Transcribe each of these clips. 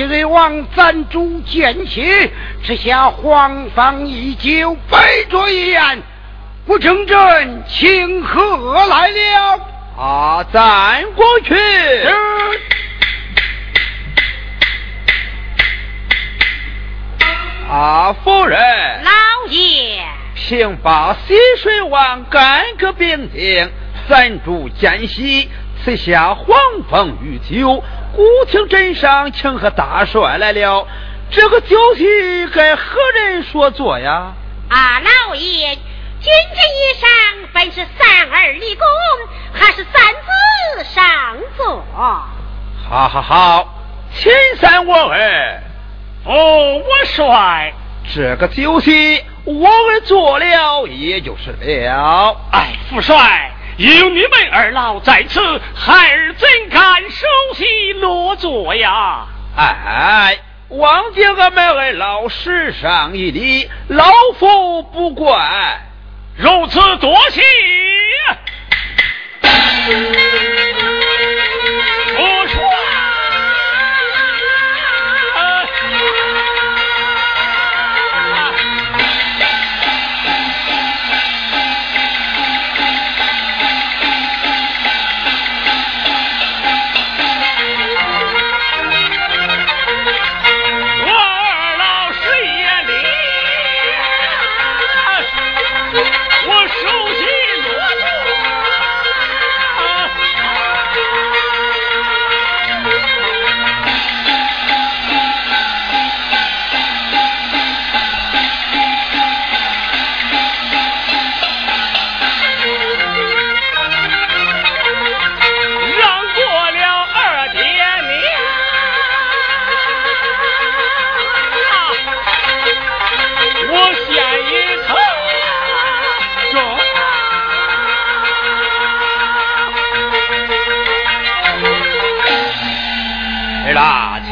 西瑞王暂主见起，吃下黄方一酒，杯酌一言，不成朕请客来了。啊，暂过去。啊，夫人。老爷。平把西水王干戈兵丁，暂主见喜。赐下黄蜂御酒，古亭镇上请贺大帅来了。这个酒席该何人所做呀？啊，老爷，今天衣裳本是三儿立功，还是三子上座？好好好，请三我儿。哦，我帅，这个酒席我儿做了，也就是了。哎，父帅。有你们二老在此，孩儿怎敢手席落座呀？哎，王家俺们二老师上一礼，老夫不怪。如此多谢。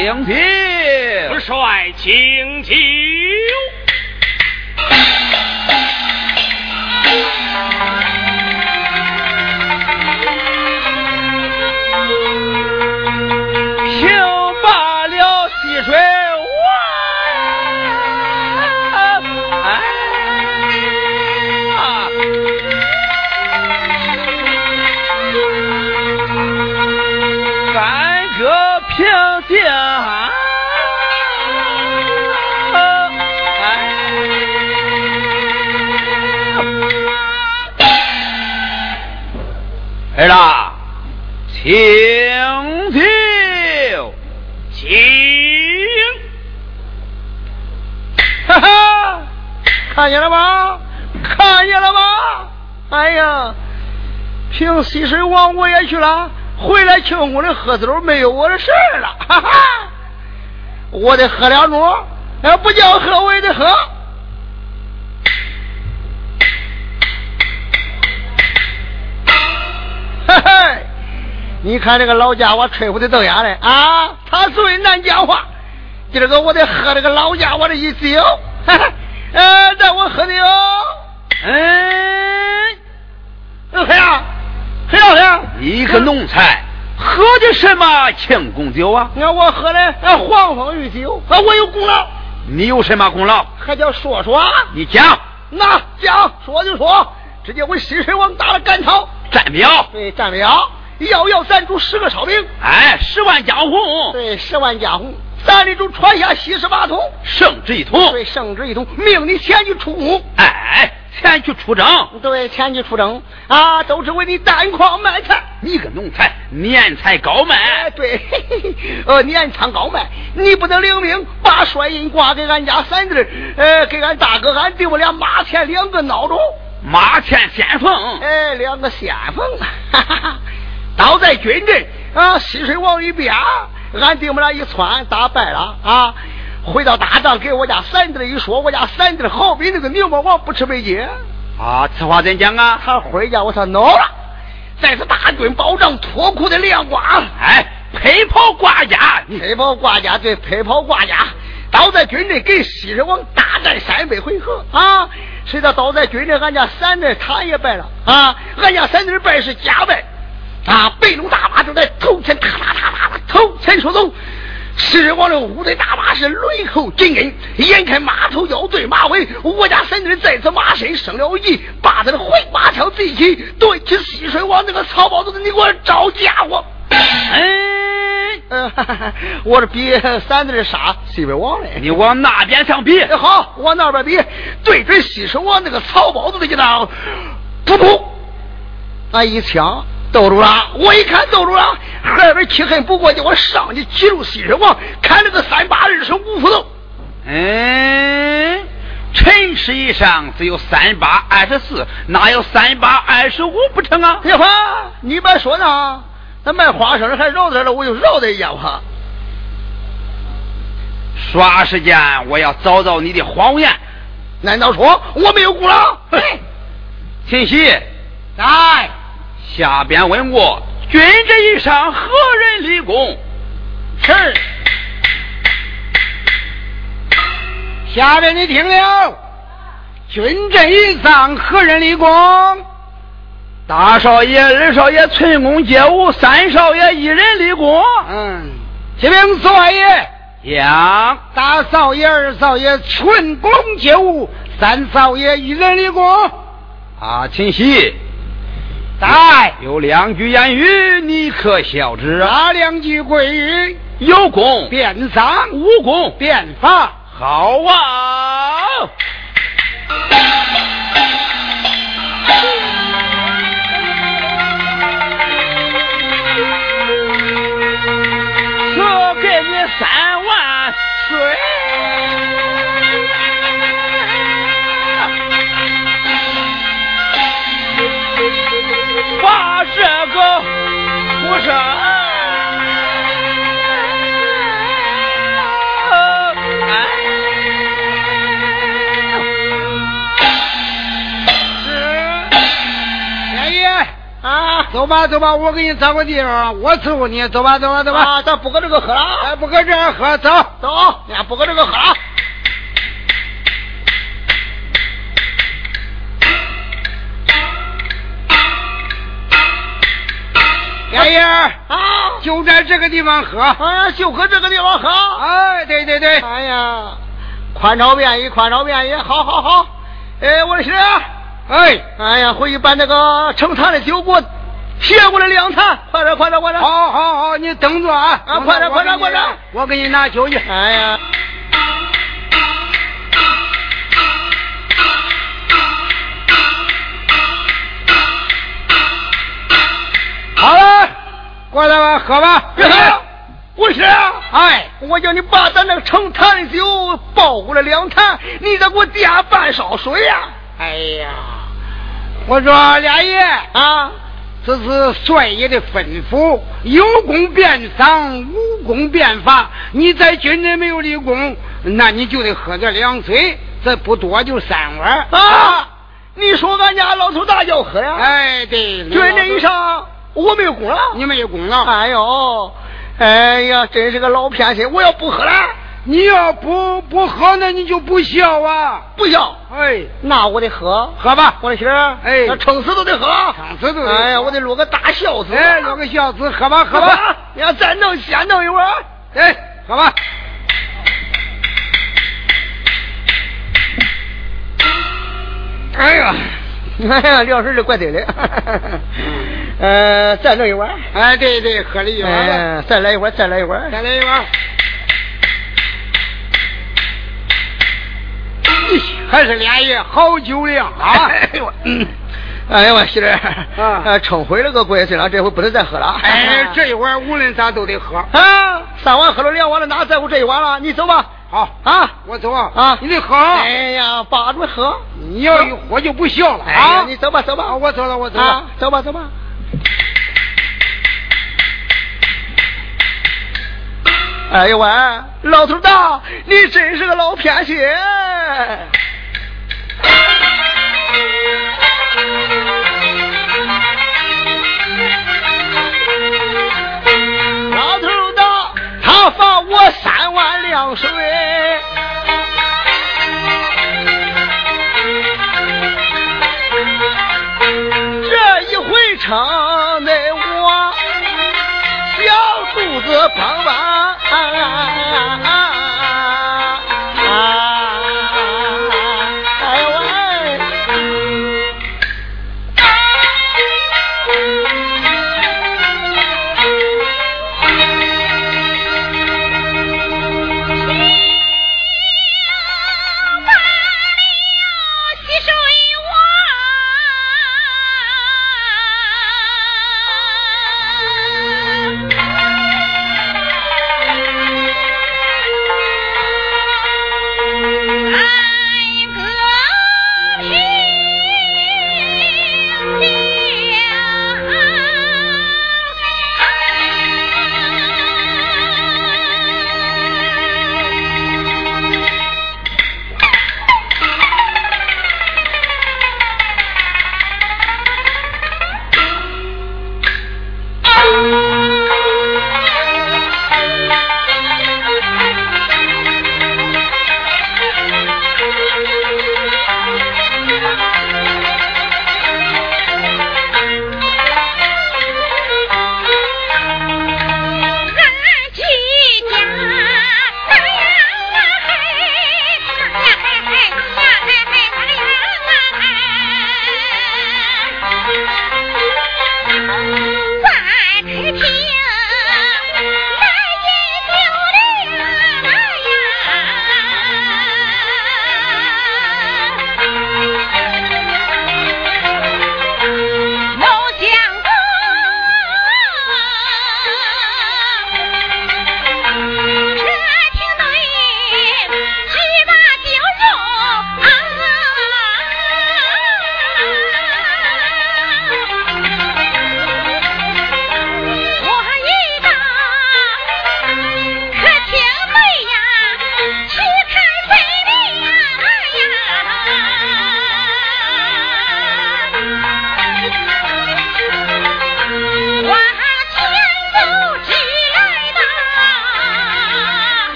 请进，帅，请进。儿啦，请就，请，哈哈，看见了吧？看见了吧？哎呀，凭西水王我也去了，回来庆功的喝酒没有我的事了，哈哈，我得喝两盅，要不叫喝我也得喝。嘿嘿，你看这个老家伙吹胡的瞪眼嘞啊，他最难讲话。今儿个我得喝这个老家伙的一酒，哈哈呃，让我喝的哟。嗯，黑呀，黑老黑，一个奴才喝的什么庆功酒啊？你看我喝的黄蜂御酒，啊，我有功劳。你有什么功劳？还叫说说？你讲。那讲说就说，直接为西水王打了赶草。战表，对，战表，要要赞助十个烧饼，哎，十万家红，对，十万家红，咱里头传下西十八通，圣旨一通，对，圣旨一通，命你前去出宫，哎，前去出征，对，前去出征，啊，都是为你单筐卖菜，你个奴才，年财高卖，对，呃，年仓高卖，你不能领命，把帅印挂给俺家三弟，呃，给俺大哥，俺弟我俩马前两个孬种。马前先锋，哎，两个先锋，哈哈哈！倒在军阵啊，西水王一边，俺弟们俩一窜，打败了啊！回到大帐，给我家三弟一说，我家三弟好比那个牛魔王不吃没劲啊！此话怎讲啊？他回家我说恼了，再是大军保障脱裤的亮光。哎，配袍挂甲，配袍挂甲对，配袍挂甲。倒在军阵跟西水王大战三百回合啊！谁知道倒在军里，俺家三弟他也败了啊！俺家三弟败是假败啊！白龙大马正在头前，哒哒哒哒哒，头前出走。狮子王的五队大马是轮后紧跟，眼看马头要对马尾，我家三弟在此马身生了疑，把他的回马枪贼起，对起西水王那个草包子，你给我招家伙！哎，嗯，我这比三弟傻，西北王嘞。你往那边上比，好，往那边比，对准西施王那个草包子的一道，噗噗，俺一枪。兜住了，我一看兜住了，后边气恨不过，叫我上去击住西施王，砍了个三八二十五斧头。嗯，陈氏以上只有三八二十四，哪有三八二十五不成啊？呀哈，你别说呢，那卖花生的还饶他了，我就饶他一下吧。耍时间，我要找找你的谎言。难道说我没有功劳？秦喜，在。下边问我，军阵以上何人立功？是。下边你听了，军阵以上何人立功？大少爷、二少爷寸功皆无，三少爷一人立功。嗯。启禀四王爷，杨大少爷、二少爷寸功皆无，三少爷一人立功。啊，秦喜。在有两句言语，你可晓知？哪两句贵语？有功便赏，无功便罚。好啊！三万岁。把这个出生，走吧走吧，我给你找个地方，我伺候你，走吧走吧走吧。啊，咱不搁这个喝了，哎，不搁这儿喝，走走，呀，不搁这个喝了。爷爷啊，就在这个地方喝，啊，就搁这个地方喝。哎，对对对，哎呀，宽敞便宜，宽敞便宜，好好好。哎，我的媳妇，哎，哎呀，回去把那个盛坛的酒给我写过来两坛，快点快点快点。好好好，你等着啊，啊，快点快点快点，我给你拿酒去。哎呀。好了，过来吧，喝吧。别喝了，我是啊。哎，我叫你把咱那个盛坛的酒抱过来两坛，你再给我垫半勺水呀。哎呀，我说俩爷啊，这是帅爷的吩咐，有功便赏，无功便罚。你在军内没有立功，那你就得喝这凉水，这不多就三碗啊。你说俺家老头咋要喝呀？哎，对，军内以上。我没有功劳，你没有功劳。哎呦，哎呀，真是个老偏心！我要不喝了，你要不不喝，那你就不笑啊！不孝。哎，那我得喝，喝吧，我的媳儿。哎，那撑死都得喝，撑死都得。哎呀，我得落个大孝子。哎，落个孝子，喝吧，喝吧。你要再弄，先弄一碗。哎，喝吧。哎呀。哎呀，粮食是怪对的，呃，再弄一碗。哎，对对，喝了一碗。哎，再来一碗，再来一碗，再来一碗。还是俩爷好酒量啊！哎呦，哎呀，我媳妇啊，撑毁了个怪岁了，这回不能再喝了。哎，这一碗无论咋都得喝啊！三碗喝了两碗了，哪在乎这一碗了？你走吧。好啊，我走啊！啊，你得喝。哎呀，把着喝。你要一喝就不孝了。哎呀，你走吧，走吧，我走了，我走了，走吧，走吧。哎呦喂老头子你真是个老偏心。老头子他罚我三碗凉水。这一回城的我小肚子梆梆啊。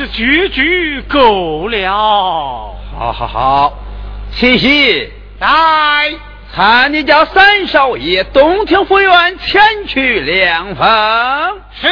是句句够了。好好好，七夕来，喊你家三少爷东庭府院前去凉风。是。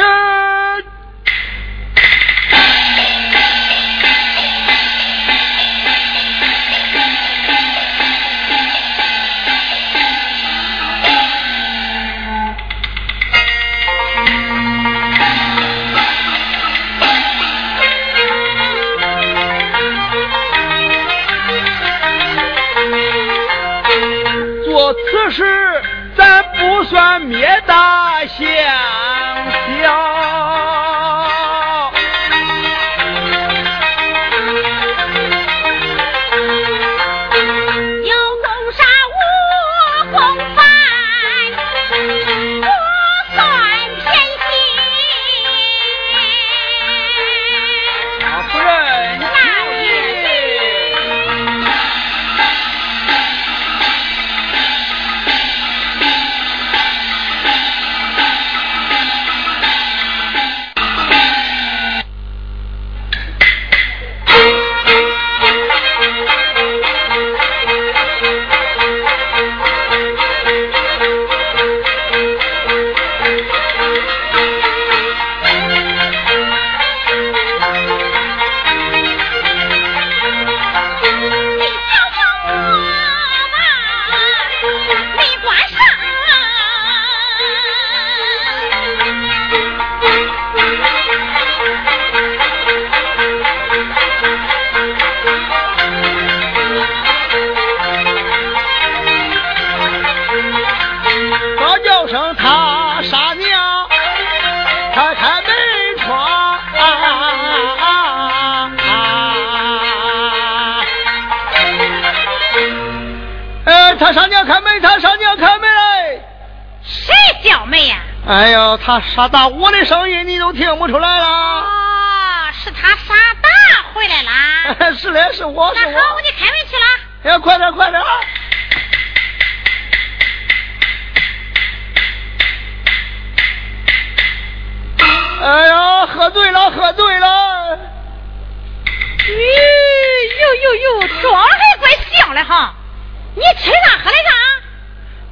不算灭大相小。哎呦，他傻大，我的声音你都听不出来了。哦，是他傻大回来啦。是嘞，是我是我。那好，我就开门去了。哎，快点，快点。哎呀，喝醉了，喝醉了。咦，呦呦呦，妆还怪像的哈。你吃啥喝的啥？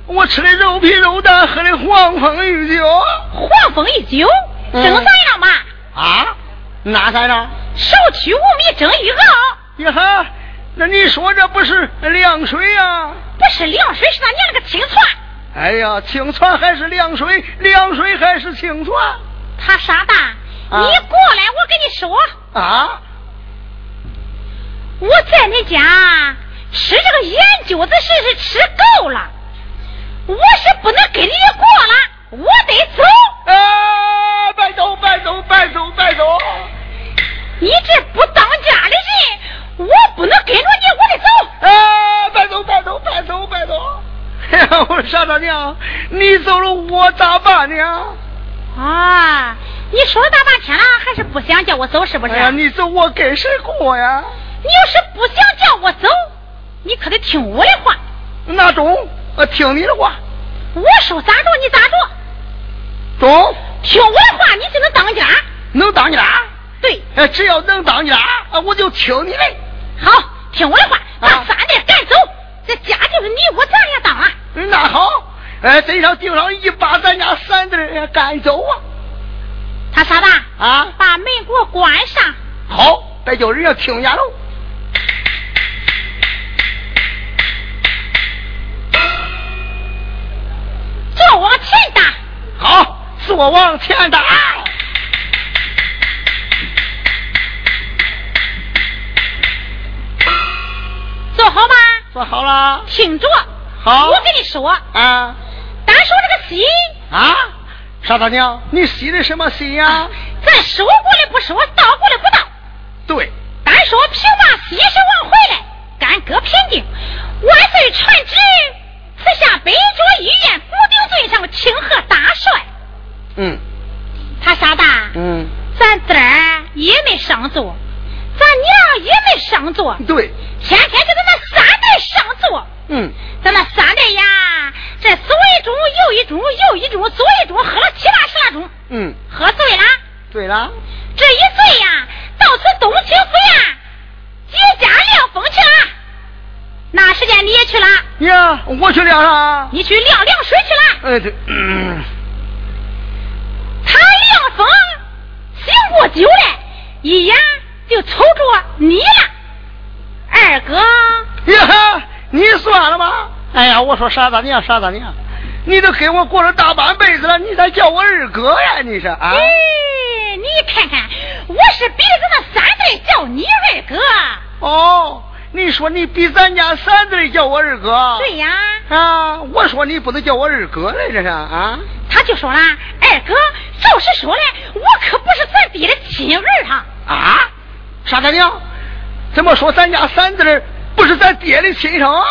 我吃的肉皮肉蛋，喝的黄蜂玉酒。黄蜂玉酒，蒸啥样吧？啊，哪啥样？少取五米蒸玉熬。呀哈，那你说这不是凉水呀？不是凉水，是他娘了个清泉。哎呀，清泉还是凉水？凉水还是清泉？他傻蛋，你过来，我跟你说。啊？我在你家吃这个盐酒子是是吃够了。我是不能跟你过了，我得走。啊，别走，别走，别走，别走！你这不当家的人，我不能跟着你，我得走。啊，别走，别走，别走，别走！哎呀，我傻大娘，你走了我咋办呢？啊，你说了大半天了，还是不想叫我走是不是？哎呀，你走我跟谁过呀？你要是不想叫我走，你可得听我的话。那中。我听你的话，我说咋着你咋着，中。听我的话，你就能当家。能当家？对。哎，只要能当家，我就听你的。好，听我的话，把三弟赶走。这家就是你我咱俩当啊。那好，哎，身上顶上一把咱家三弟赶走啊。他傻吧啊，把门给我关上。好，别叫人家听见喽。我往前打。好，坐往前打。坐好吧。坐好了。听着。好。我跟你说。啊。单说这个心。啊。傻大娘，你戏的什么心呀？咱说过的不说，道过的不道。对。单说平娃西施王回来，干戈平定，万岁传旨，赐下北卓医院古顶尊上清河大帅。嗯。他傻大。嗯。咱这儿也没上座，咱娘也没上座。对。天天就在那三代上座。嗯。咱那三代呀，这左一盅右一盅右一盅左一盅，喝了七八十来盅。嗯。喝醉了。醉了。这一醉呀，到此东清府院接驾晾风去了。那时间你也去了？呀，我去晾啥？你去晾凉水去了？哎对。嗯。他晾风醒过酒来，一眼就瞅着你了，二哥。呀，你算了吧。哎呀，我说傻大娘，傻大娘，你都跟我过了大半辈子了，你咋叫我二哥呀？你是啊？你看看，我是比着那三辈叫你二哥。哦，你说你比咱家三子叫我二哥？对呀。啊，我说你不能叫我二哥来这是啊？他就说了，二哥，照实说了，我可不是咱爹的亲儿哈。啊？啥大娘，怎么说咱家三弟不是咱爹的亲生？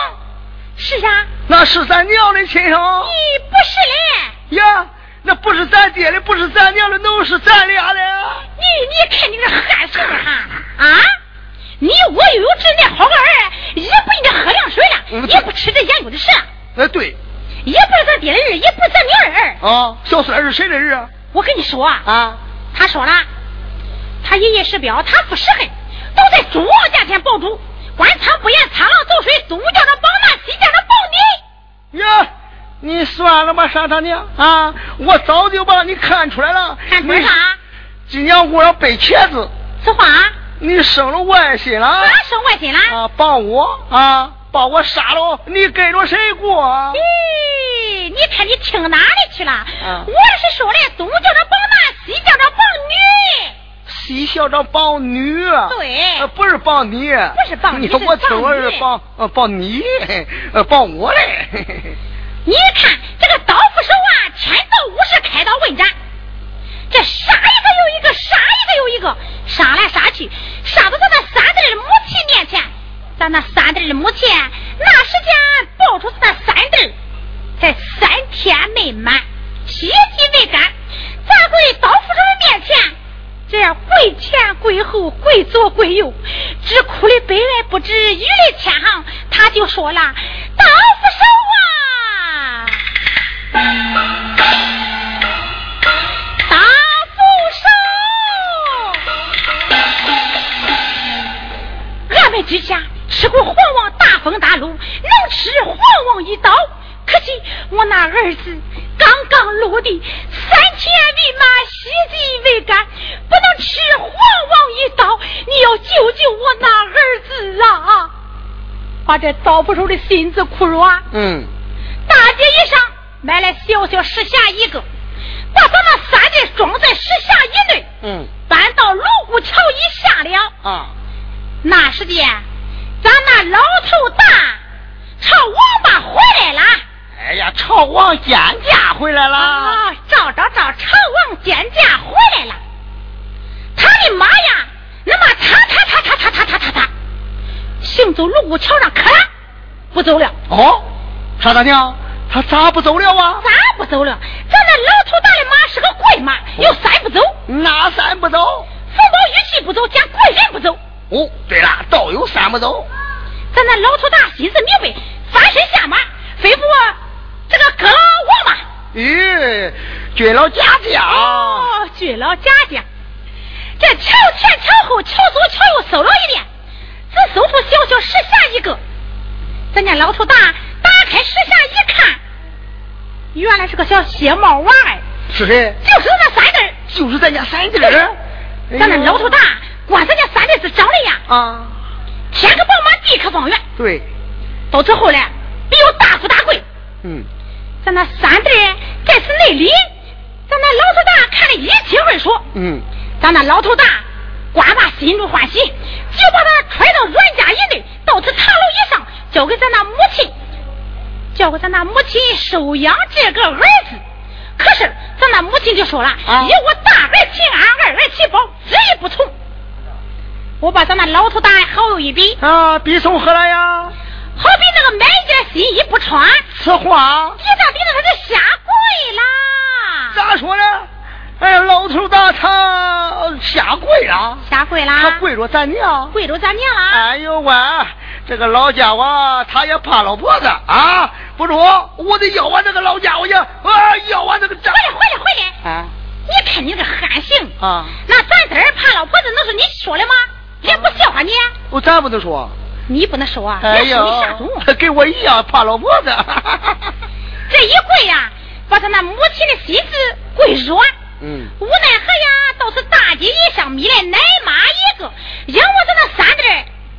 是啊。那是咱娘的亲生。你不是嘞？呀。那不是咱爹的，不是咱娘的，都是咱俩的。你你看你这汗水哈啊！你我又有这那好个儿，也不应该喝凉水了，也不吃这盐酒的食。哎，对。也不是咱爹的儿，也不是咱娘的儿。啊，小孙是谁的人啊？我跟你说啊，他说了，他爷爷石彪，他父石恨，都在诸王家前保主，官仓不严，苍狼走水，东叫他保那，西叫他保你。呀。你算了吧，傻大娘啊！我早就把你看出来了。看出来啥？今年我要背茄子。此话？你生了外心了？咋生外心了？啊，把我啊，把我杀了，你跟着谁过？咦，你看你听哪里去了？啊、我是说的，东叫着帮男，西叫着帮女。西校长帮女？对，不是帮你，不是帮你。说我听我是帮呃保你，呃保我嘞。你看这个刀斧手啊，千刀五十，开刀问斩，这杀一个又一个，杀一个又一个，杀来杀去，杀到咱那三弟的母亲面前。咱那三弟的母亲那时间抱出咱三弟，才三天没满，血迹未干，咱跪刀斧手的面前，这样跪前跪后，跪左跪右，只哭的悲哀不止，雨泪千行。他就说了，刀斧手啊！俺们之下吃过皇王大风大露，能吃皇王一刀，可惜我那儿子刚刚落地，三千未满，血迹未干，不能吃皇王一刀。你要救救我那儿子啊！把这刀斧手的心子哭软。嗯，大街一上。买来小小石匣一个，把咱那三袋装在石匣以内，嗯，搬到泸沽桥以下了。啊，那时间，咱那老头大朝王八回来了。哎呀，朝王见驾回来了。啊，照照照，朝王见驾回来了。他的马呀，那么他他他他他他他他他，行走泸沽桥上，可了，不走了。哦，傻大娘。他咋不走了啊？咋不走了？咱那老头大的马是个贵马，有三不走。哪三不走？冯宝玉气不走，见贵人不走。哦，对了，倒有三不走。咱那老头大心思明白，翻身下马，吩咐这个哥王马。咦，军老家将。哦，军老家将。这桥前桥后，桥左桥右搜了一遍，只搜出小小石匣一个。咱家老头大。打开石匣一看，原来是个小鞋帽娃儿。是谁？就是那三弟就是咱家三弟咱那老头大，管咱家三弟是长的呀。啊。天可饱满，地可方圆。对。到此后来，必有大富大贵。嗯。咱那三弟在此内里，咱那老头大看得一清二楚。嗯，咱那老头大呱呱心中欢喜，就把他揣到阮家以内，到此茶楼以上，交给咱那母亲，交给咱那母亲收养这个儿子。可是咱那母亲就说了，以我大儿齐安，二儿齐宝，执意不从。我把咱那老头大好友一比啊，比从何来呀？好比那个买件新衣不穿，此话，比上比上他就下跪啦。咋说呢？哎呀，老头大他下跪了，下跪啦，他跪着咱娘，跪着咱娘啦。哎呦喂，这个老家伙他也怕老婆子啊！不中，我得要完这个老家伙去，啊，要完这个回来，回来，回来！啊，你看你这个汉行啊，那咱这儿怕老婆子，那是你说的吗？也不笑话你。我咋不能说？你不能说啊！哎呀，跟我一样怕老婆子。这一跪呀，把他那母亲的心思跪软。嗯。无奈何呀，倒是大街一上迷来奶妈一个，让我在那三弟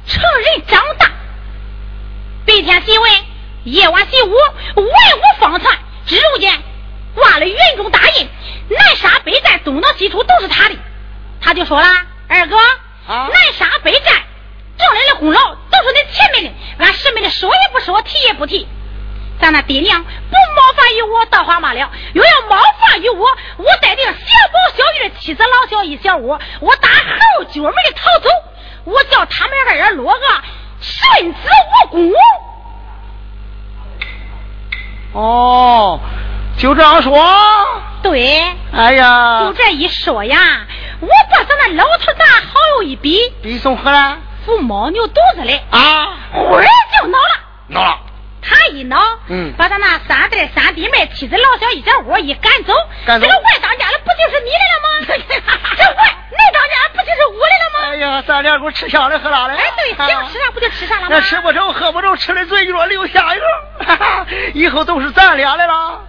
成人长大。白天习文，夜晚习武，文武方传。指中间挂了云中大印，南沙北战，东到西出都是他的。他就说了：“二哥，啊、南沙北战挣来的功劳都是你前面的，俺师妹的说也不说，提也不提。咱那爹娘不冒犯于我，倒话嘛了；又要冒犯于我，我带领小宝、小玉的妻子老小一小窝，我打后脚门的逃走，我叫他们二人落个顺子无功。”哦，就这样说。对。哎呀，就这一说呀，我把咱那老头大好友一比，比送何来？扶猫牛犊子嘞！啊，忽然就恼了。恼了。他一恼，嗯，把他那三弟三弟妹、妻子老小一家伙一赶走，赶走。这个外当家的不就是你来了吗？这外内当家不就是我来了吗？哎呀，咱俩给我吃香的喝辣的。哎，对，想吃啥不就吃啥了吗？那吃不着喝不着，吃的嘴角流下油，以后都是咱俩的了。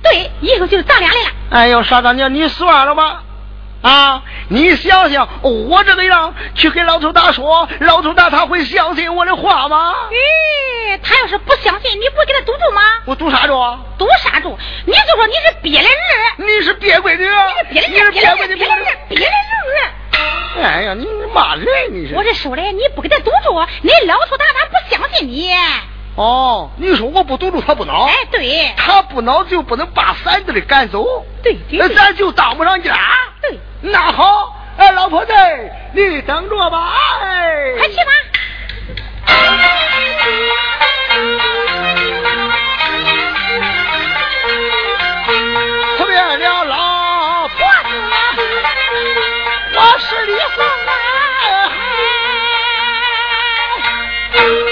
对，以后就是咱俩的了。哎呦，傻大娘，你算了吧。啊！你想想，我这个样去给老头大说，老头大他会相信我的话吗？咦，他要是不相信，你不给他堵住吗？我堵啥住？堵啥住？你就说你是憋的人，你是憋闺女，你是憋的人，憋的人，憋的人，憋的人。哎呀，你骂人你是？我是说的，你不给他堵住，你老头大他不相信你。哦，你说我不堵住他不恼？哎，对，他不恼就不能把三子的赶走。对对，那咱就当不上家。对，那好，哎，老婆子，你等着吧，哎，快去吧。特别了老婆子，我是李凤我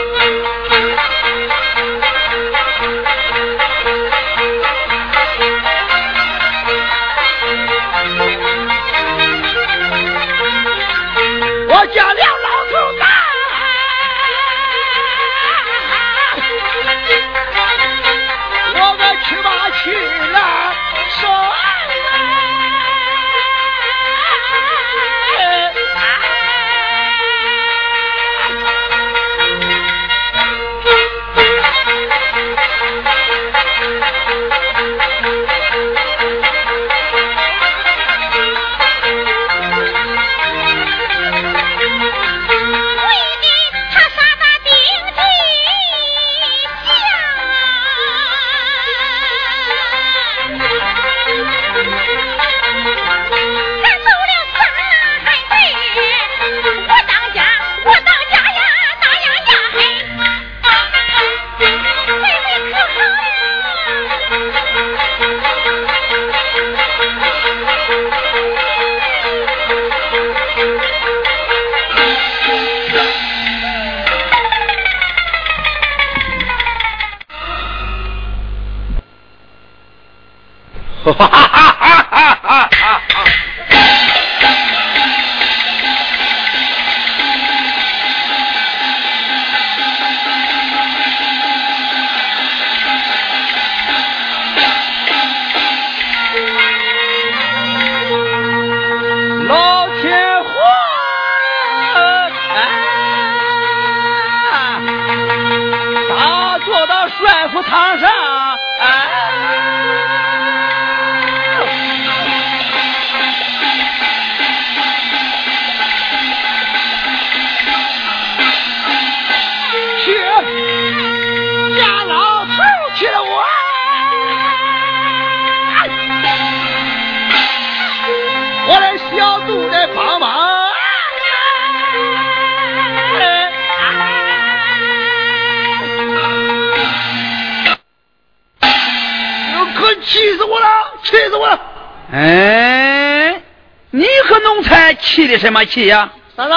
气的什么气呀？咋子，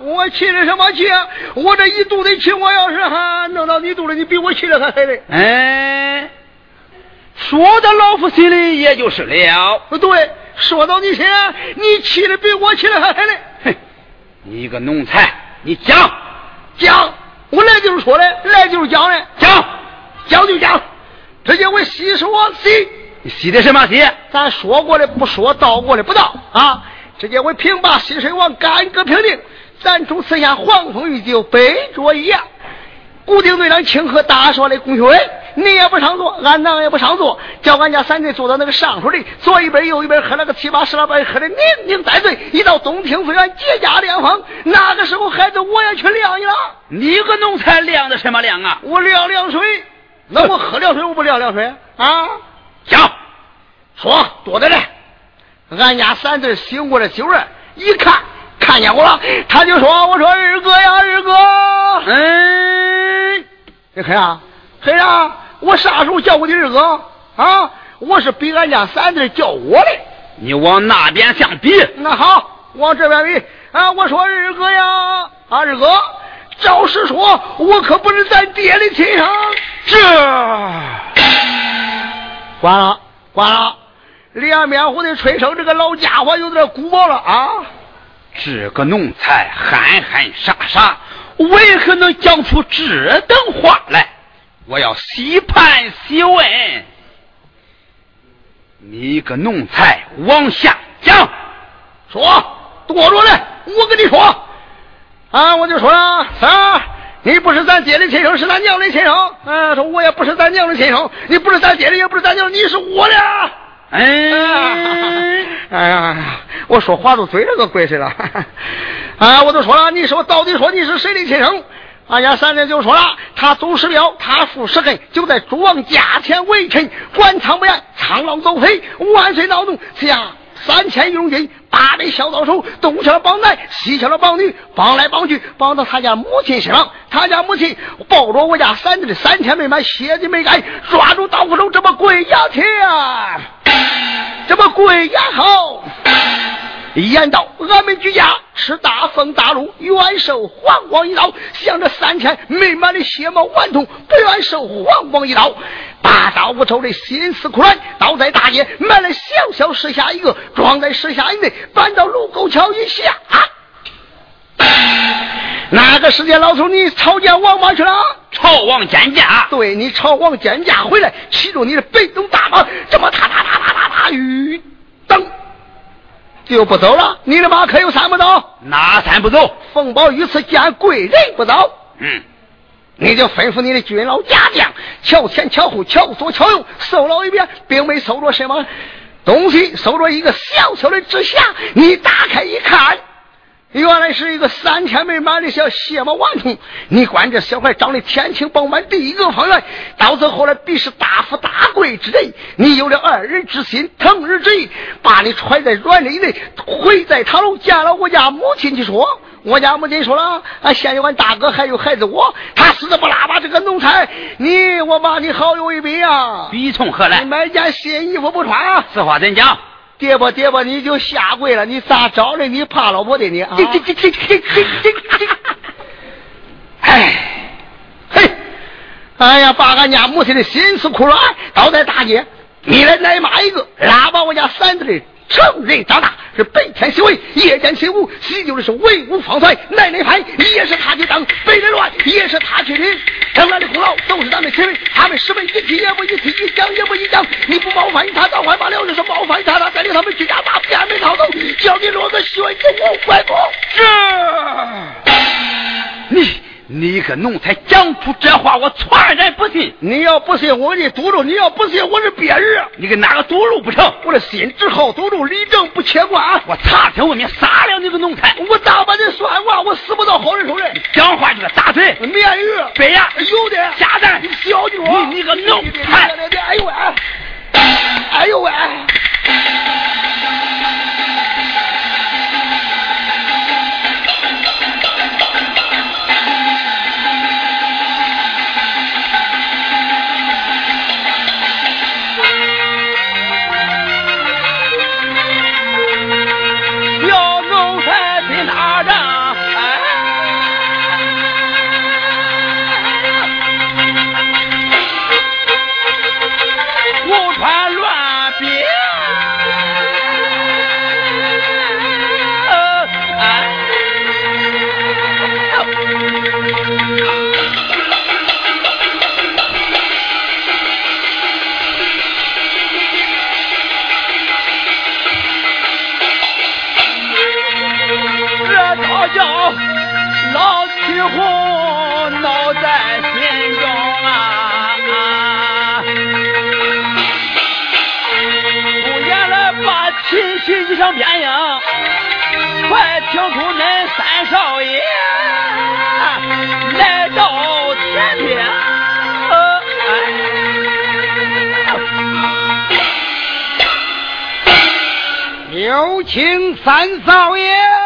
我气的什么气啊？我这一肚子气，我要是还弄到你肚里，你比我气的还狠嘞！哎，说到老夫心里也就是了。对，说到你心，你气的比我气的还狠嘞！哼，你个奴才，你讲讲，我来就是说的，来就是讲的，讲讲就讲。这叫我洗是我洗，你洗的什么洗？咱说过的不说，道过的不道啊！这叫我平把西水王干戈平定，咱主此下黄蜂玉酒，杯酌一样。固定队长清河大帅的功勋，你也不上座，俺娘也不上座，叫俺家三队坐到那个上头里，左一杯右一杯，喝了个七八十老杯，喝的酩酊大醉。一到东厅府院结家凉风，那个时候孩子我也去晾你了。你个奴才晾的什么凉啊？我晾凉水。那我喝凉水，我不凉凉水啊？行，说多的嘞。俺家三弟醒过来酒人，一看看见我了，他就说：“我说二哥呀，二哥，嗯，你黑啊？黑啥？我啥时候叫过你二哥啊？我是比俺家三弟叫我的。你往那边相比？那好，往这边比啊！我说二哥呀，二哥。”照实说，我可不是咱爹的亲生。这关了，关了。两面胡的吹声，这个老家伙有点古堡了啊！这个奴才憨憨傻傻，为何能讲出这等话来？我要细盘细问。你个奴才，往下讲，说多着嘞！我跟你说。啊！我就说了，你不是咱爹的亲生，是咱娘的亲生。啊，说我也不是咱娘的亲生，你不是咱爹的，也不是咱娘，你是我的。哎呀，哎呀，我说话都嘴这个鬼似的。啊，我都说了，你说到底说你是谁的亲生？俺家三娘就说了，他祖师庙，他父师黑，就在诸王驾前为臣，官仓不严，苍老走飞，万岁恼怒，下。三千佣金，八百小刀手，东敲了帮男，西敲了帮女，帮来帮去，帮到他家母亲身上。他家母亲抱着我家三子的三天没买，血的没干，抓住刀斧手，这么跪呀天，这么跪呀好。言道：俺们居家吃大风大露，愿受黄光一刀。想着三天没满的血毛顽童，不愿受黄光一刀。大刀不愁的心思苦乱，倒在大街买了小小石下一个，装在石下以内，搬到卢沟桥以下。那个时间，老头你朝见王八去了？朝王见驾。对你朝王见驾回来，骑着你的北东大马，这么踏踏踏踏踏踏，吁噔，就不走了。你的马可有三不走？哪三不走？冯宝于此见贵人不走。嗯。你就吩咐你的军老家将，瞧前瞧后，瞧左瞧右，搜了一遍，并没搜着什么东西，搜着一个小小的纸匣。你打开一看，原来是一个三天没满的小血毛顽童。你管这小孩长得天清饱满，第一个方圆，到此后来必是大富大贵之人。你有了二人之心，疼儿之意，把你揣在软里内，回在塔楼见了我家母亲去说。我家母亲说了，啊，现有俺大哥，还有孩子我，他死的不拉吧？这个奴才，你我把你好友一比啊！比从何来？你买件新衣服不穿？啊此话怎讲？爹吧爹吧，你就下跪了！你咋着的？你怕老婆的你啊？这这这这这这这！哎，嘿，哎呀，把俺家母亲的心思苦了倒在大街，你来挨骂一个，拉把我家三子的。成人长大是白天习为，夜间习武，习就的是文武方帅。奶奶派也是他去当，被人乱也是他去领。将来的功劳都是咱们亲人，他们十分一提也不一提，一讲也不一讲。你不冒犯他，早换罢了；就是冒犯他，他带领他们居家把边门逃走，叫你落个血就无怪不？这你。你个奴才讲出这话，我全然不信。你要不信，我给你堵住；你要不信，我是别人。你给哪个堵住不成？我的心只好堵住，理正不切关。我查听文明，杀了你个奴才！我大把你算卦？我死不到好人手里。讲话就个大嘴，面鱼，对呀，有的。下蛋，小牛。你你个奴才！哎呦喂！哎呦喂！你想变样，快请出恁三少爷来到前边。有请三少爷。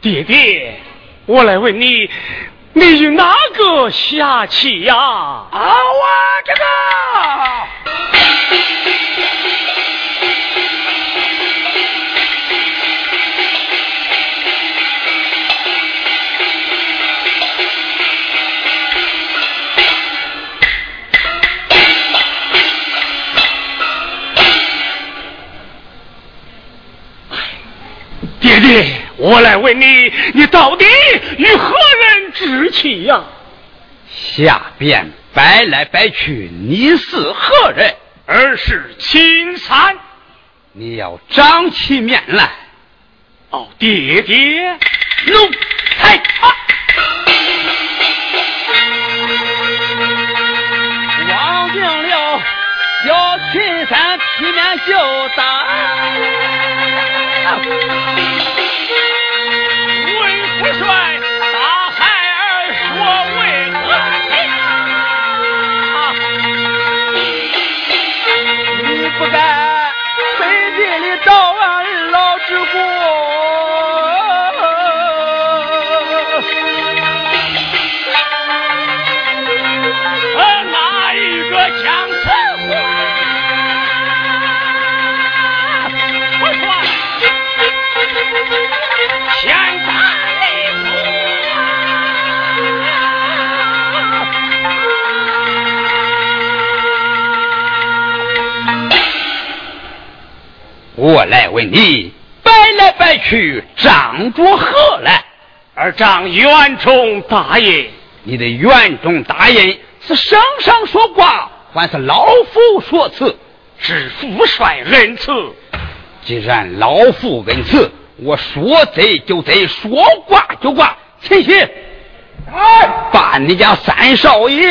爹爹，我来问你，你与哪个下棋呀？啊，我这个。爹爹。我来问你，你到底与何人置气呀？下边摆来摆去，你是何人？而是青山。你要张起面来。哦，爹爹，奴才啊！忘定了，小青山劈面就打。forgot. 我来问你，摆来摆去，仗着何来？而仗元中大印。你的元中大印是圣上说卦，还是老夫说辞？是父帅恩赐。既然老夫恩赐，我说贼就贼，说挂就挂。秦喜，哎，把你家三少爷。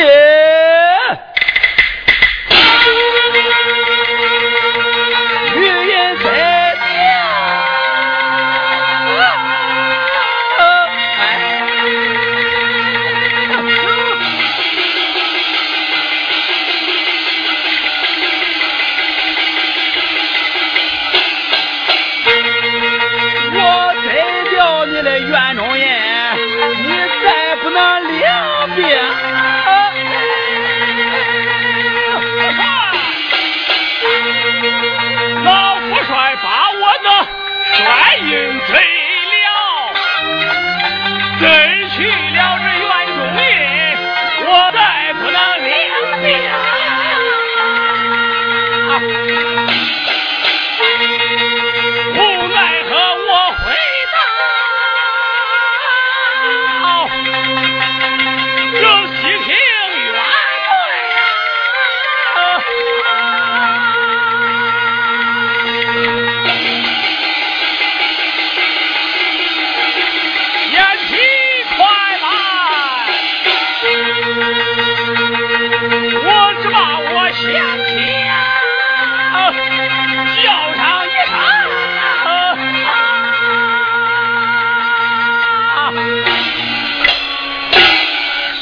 day.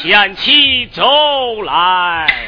贤妻走来。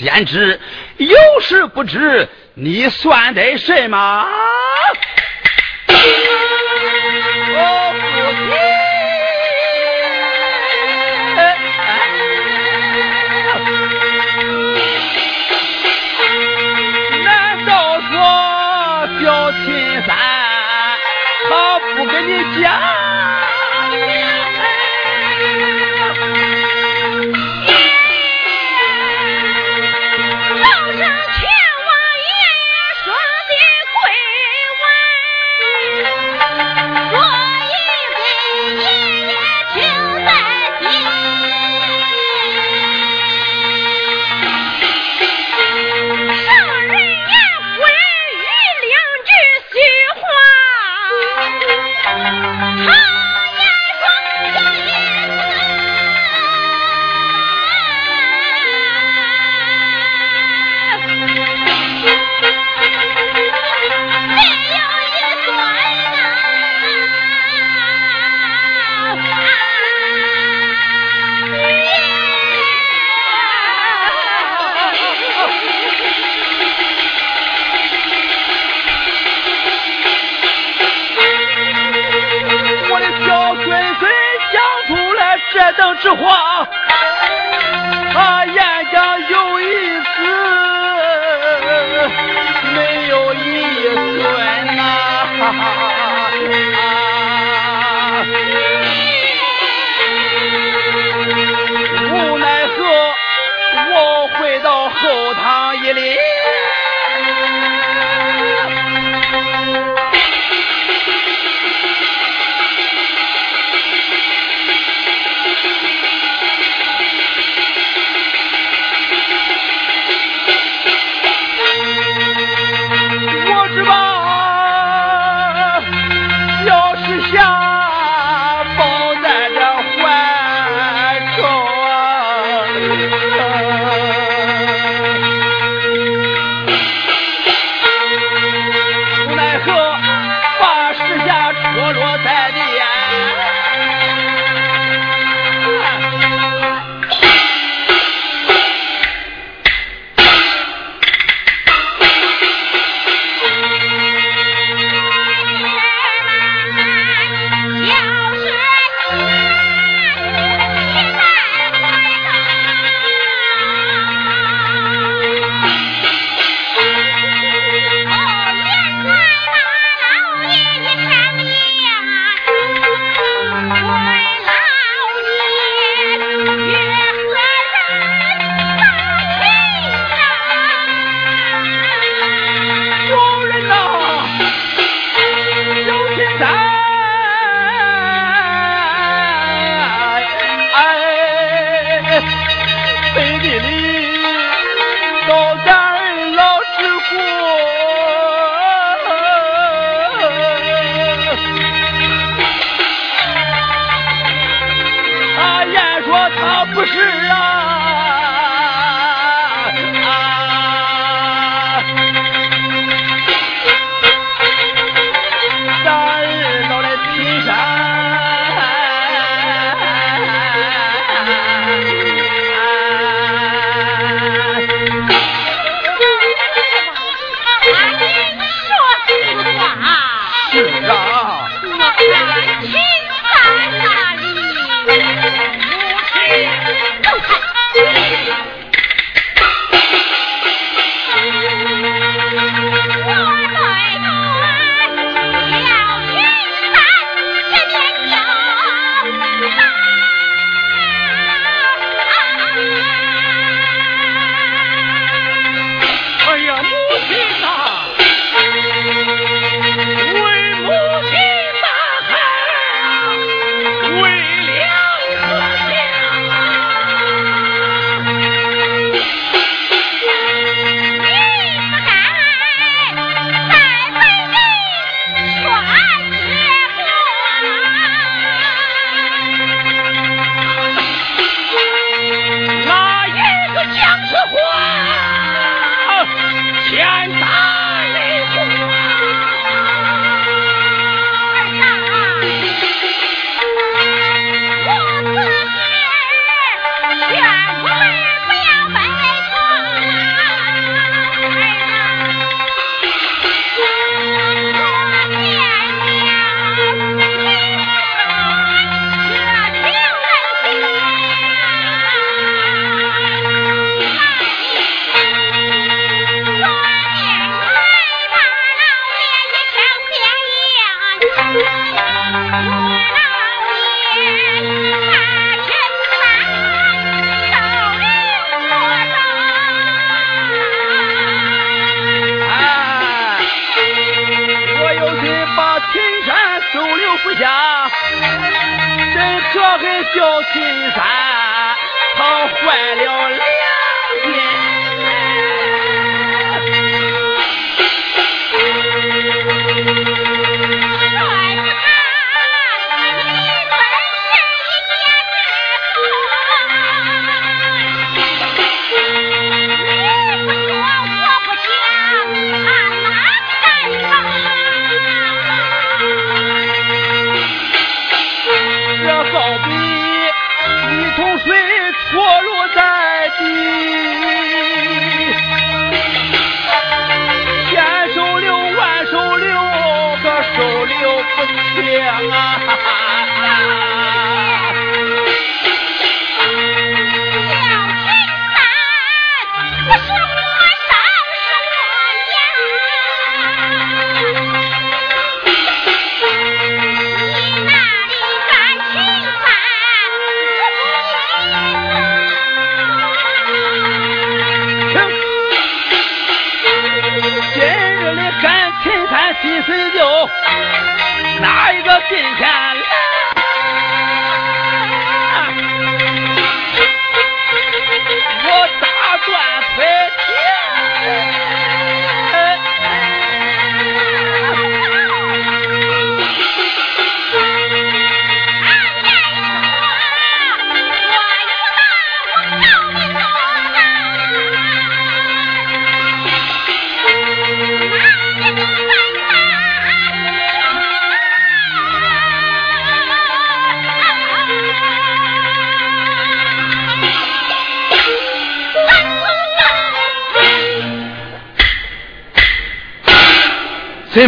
先知，有时不知，你算得什么？难道说小青山他不跟你讲？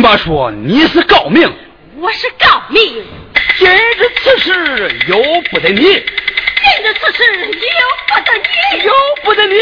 人爸说你是告命，我是高明。今日此事由不得你，今日此事由不得你，由不得你，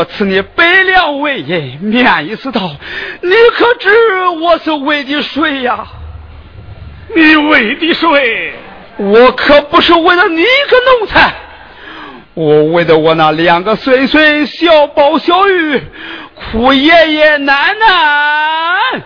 我赐你百两为银，免一次道，你可知我是为的谁呀？你为的谁？我可不是为了你个奴才，我为了我那两个孙孙小宝小玉，苦爷爷奶奶。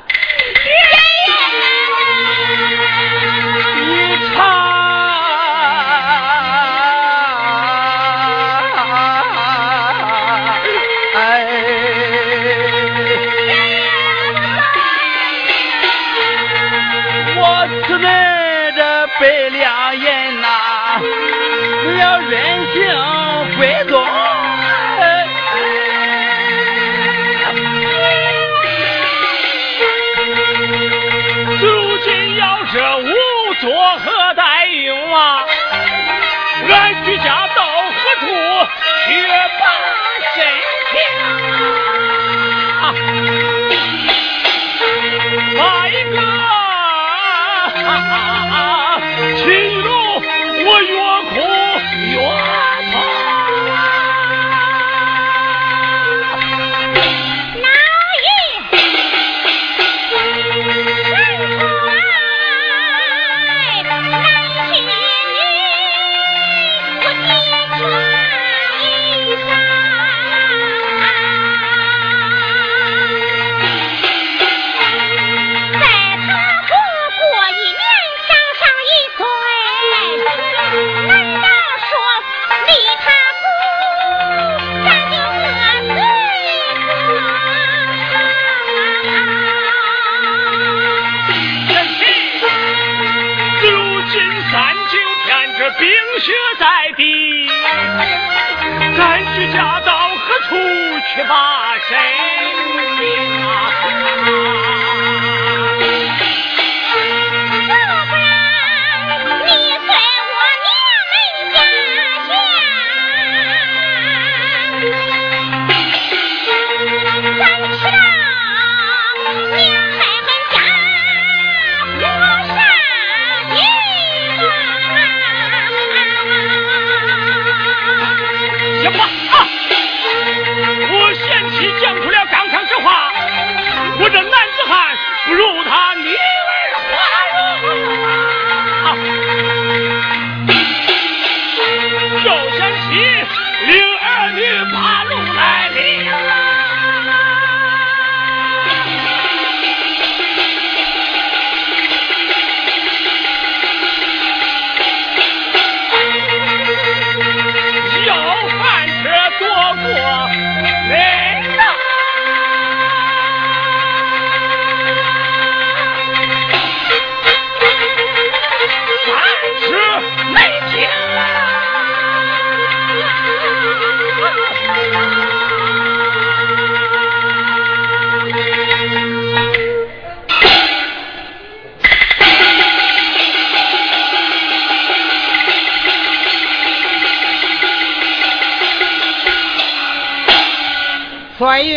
帅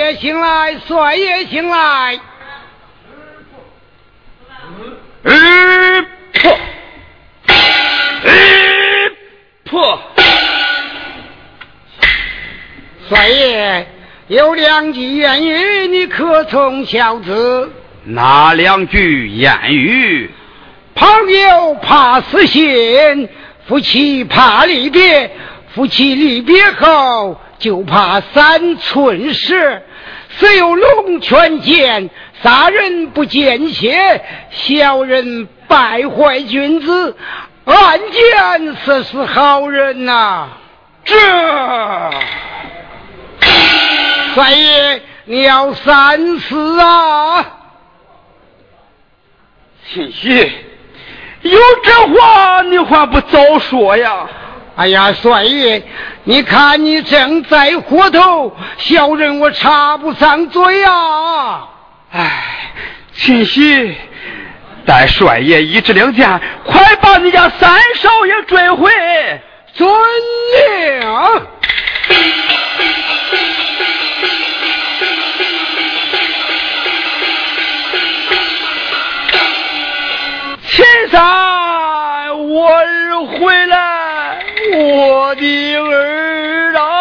爷醒来，帅爷醒来！嗯，破，嗯，破。帅爷有两句言语，你可曾晓得？哪两句言语？朋友怕死心，夫妻怕离别，夫妻离别后。就怕三寸石，虽有龙泉剑，杀人不见血，小人败坏君子，暗箭射死好人呐！这三爷，你要三思啊！秦喜，有这话你还不早说呀？哎呀，帅爷，你看你正在火头，小人我插不上嘴呀！哎，秦喜，待帅爷一支令箭，快把你家三少爷追回！遵令。秦三，我儿回来，我的儿啊